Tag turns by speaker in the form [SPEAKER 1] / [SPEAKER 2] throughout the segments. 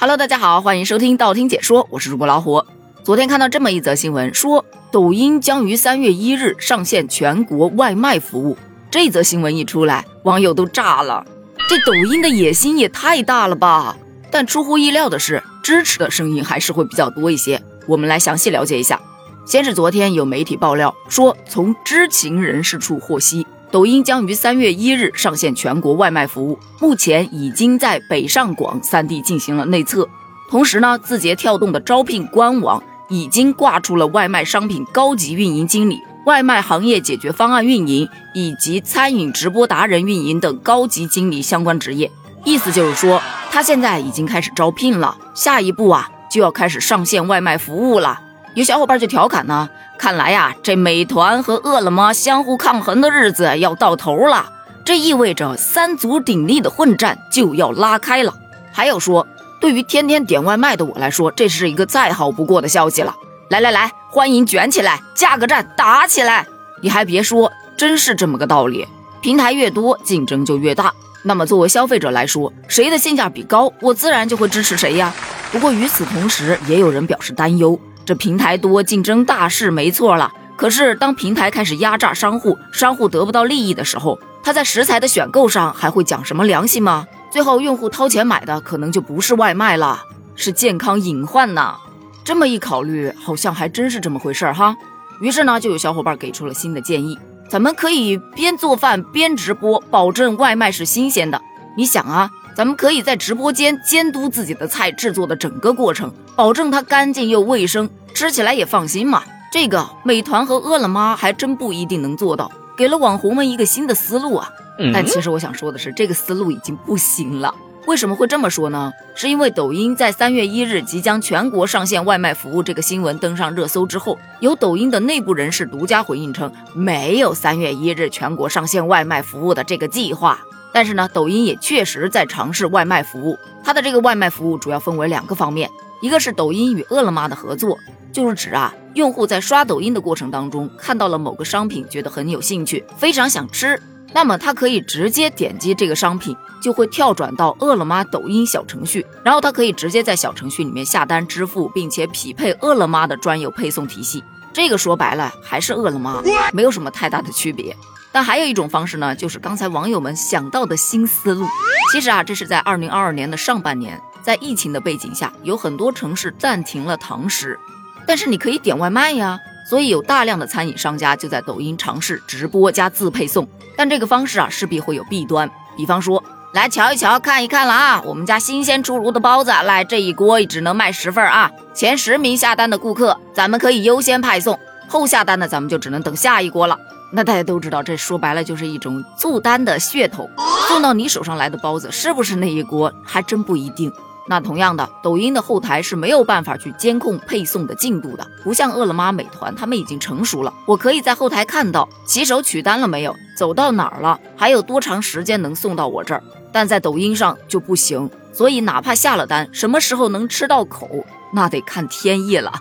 [SPEAKER 1] Hello，大家好，欢迎收听道听解说，我是主播老虎。昨天看到这么一则新闻，说抖音将于三月一日上线全国外卖服务。这则新闻一出来，网友都炸了。这抖音的野心也太大了吧！但出乎意料的是，支持的声音还是会比较多一些。我们来详细了解一下。先是昨天有媒体爆料说，从知情人士处获悉。抖音将于三月一日上线全国外卖服务，目前已经在北上广三地进行了内测。同时呢，字节跳动的招聘官网已经挂出了外卖商品高级运营经理、外卖行业解决方案运营以及餐饮直播达人运营等高级经理相关职业。意思就是说，他现在已经开始招聘了，下一步啊就要开始上线外卖服务了。有小伙伴就调侃呢。看来呀，这美团和饿了么相互抗衡的日子要到头了，这意味着三足鼎立的混战就要拉开了。还有说，对于天天点外卖的我来说，这是一个再好不过的消息了。来来来，欢迎卷起来，价格战打起来！你还别说，真是这么个道理。平台越多，竞争就越大。那么作为消费者来说，谁的性价比高，我自然就会支持谁呀。不过与此同时，也有人表示担忧。这平台多，竞争大是没错了。可是当平台开始压榨商户，商户得不到利益的时候，他在食材的选购上还会讲什么良心吗？最后用户掏钱买的可能就不是外卖了，是健康隐患呐。这么一考虑，好像还真是这么回事儿哈。于是呢，就有小伙伴给出了新的建议，咱们可以边做饭边直播，保证外卖是新鲜的。你想啊。咱们可以在直播间监督自己的菜制作的整个过程，保证它干净又卫生，吃起来也放心嘛。这个美团和饿了么还真不一定能做到，给了网红们一个新的思路啊。但其实我想说的是，这个思路已经不行了。为什么会这么说呢？是因为抖音在三月一日即将全国上线外卖服务这个新闻登上热搜之后，有抖音的内部人士独家回应称，没有三月一日全国上线外卖服务的这个计划。但是呢，抖音也确实在尝试外卖服务。它的这个外卖服务主要分为两个方面，一个是抖音与饿了么的合作，就是指啊，用户在刷抖音的过程当中看到了某个商品，觉得很有兴趣，非常想吃，那么他可以直接点击这个商品，就会跳转到饿了么抖音小程序，然后他可以直接在小程序里面下单支付，并且匹配饿了么的专有配送体系。这个说白了还是饿了么，没有什么太大的区别。但还有一种方式呢，就是刚才网友们想到的新思路。其实啊，这是在二零二二年的上半年，在疫情的背景下，有很多城市暂停了堂食，但是你可以点外卖呀。所以有大量的餐饮商家就在抖音尝试直播加自配送。但这个方式啊，势必会有弊端。比方说，来瞧一瞧，看一看了啊，我们家新鲜出炉的包子，来这一锅只能卖十份啊。前十名下单的顾客，咱们可以优先派送；后下单的，咱们就只能等下一锅了。那大家都知道，这说白了就是一种促单的噱头。送到你手上来的包子是不是那一锅，还真不一定。那同样的，抖音的后台是没有办法去监控配送的进度的，不像饿了么、美团，他们已经成熟了，我可以在后台看到骑手取单了没有，走到哪儿了，还有多长时间能送到我这儿。但在抖音上就不行，所以哪怕下了单，什么时候能吃到口，那得看天意了。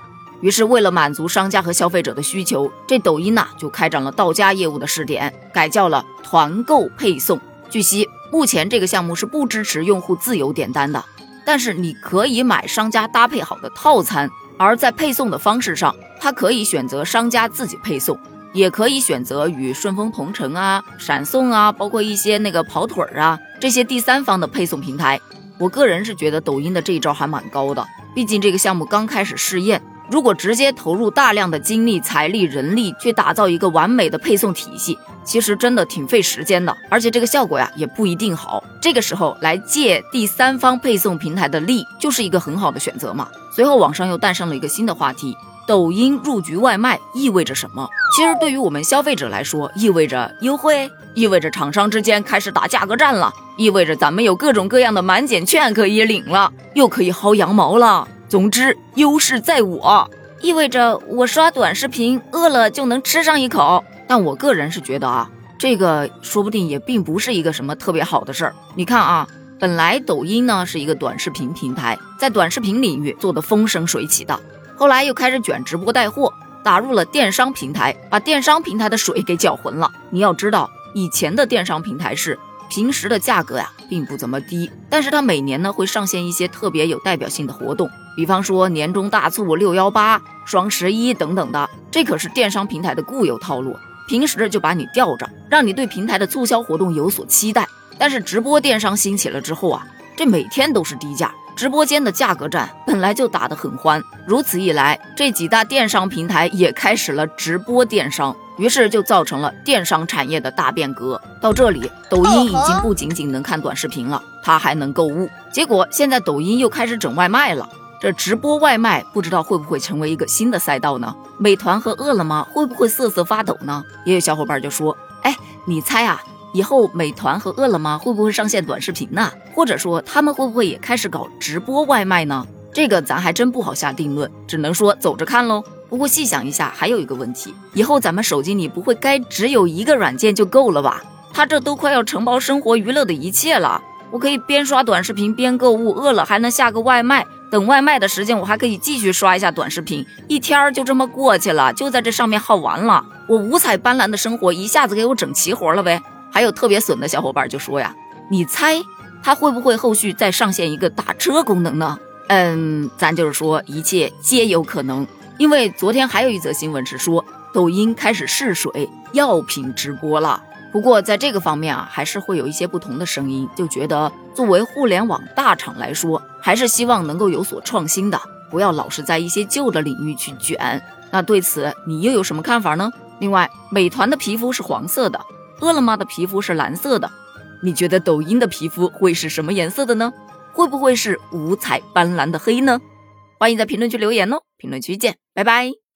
[SPEAKER 1] 于是，为了满足商家和消费者的需求，这抖音呐就开展了到家业务的试点，改叫了团购配送。据悉，目前这个项目是不支持用户自由点单的，但是你可以买商家搭配好的套餐。而在配送的方式上，它可以选择商家自己配送，也可以选择与顺丰同城啊、闪送啊，包括一些那个跑腿儿啊这些第三方的配送平台。我个人是觉得抖音的这一招还蛮高的，毕竟这个项目刚开始试验。如果直接投入大量的精力、财力、人力去打造一个完美的配送体系，其实真的挺费时间的，而且这个效果呀也不一定好。这个时候来借第三方配送平台的力，就是一个很好的选择嘛。随后网上又诞生了一个新的话题：抖音入局外卖意味着什么？其实对于我们消费者来说，意味着优惠，意味着厂商之间开始打价格战了，意味着咱们有各种各样的满减券可以领了，又可以薅羊毛了。总之，优势在我，意味着我刷短视频饿了就能吃上一口。但我个人是觉得啊，这个说不定也并不是一个什么特别好的事儿。你看啊，本来抖音呢是一个短视频平台，在短视频领域做的风生水起的，后来又开始卷直播带货，打入了电商平台，把电商平台的水给搅浑了。你要知道，以前的电商平台是平时的价格呀并不怎么低，但是它每年呢会上线一些特别有代表性的活动，比方说年终大促、六幺八、双十一等等的，这可是电商平台的固有套路。平时就把你吊着，让你对平台的促销活动有所期待。但是直播电商兴起了之后啊，这每天都是低价，直播间的价格战本来就打得很欢。如此一来，这几大电商平台也开始了直播电商，于是就造成了电商产业的大变革。到这里，抖音已经不仅仅能看短视频了，它还能购物。结果现在抖音又开始整外卖了。这直播外卖不知道会不会成为一个新的赛道呢？美团和饿了么会不会瑟瑟发抖呢？也有小伙伴就说：“哎，你猜啊，以后美团和饿了么会不会上线短视频呢？或者说他们会不会也开始搞直播外卖呢？这个咱还真不好下定论，只能说走着看喽。不过细想一下，还有一个问题，以后咱们手机里不会该只有一个软件就够了吧？它这都快要承包生活娱乐的一切了。我可以边刷短视频边购物，饿了还能下个外卖。”等外卖的时间，我还可以继续刷一下短视频，一天儿就这么过去了，就在这上面耗完了。我五彩斑斓的生活一下子给我整齐活了呗。还有特别损的小伙伴就说呀，你猜他会不会后续再上线一个打车功能呢？嗯，咱就是说一切皆有可能，因为昨天还有一则新闻是说抖音开始试水药品直播了。不过在这个方面啊，还是会有一些不同的声音，就觉得作为互联网大厂来说，还是希望能够有所创新的，不要老是在一些旧的领域去卷。那对此你又有什么看法呢？另外，美团的皮肤是黄色的，饿了么的皮肤是蓝色的，你觉得抖音的皮肤会是什么颜色的呢？会不会是五彩斑斓的黑呢？欢迎在评论区留言哦，评论区见，拜拜。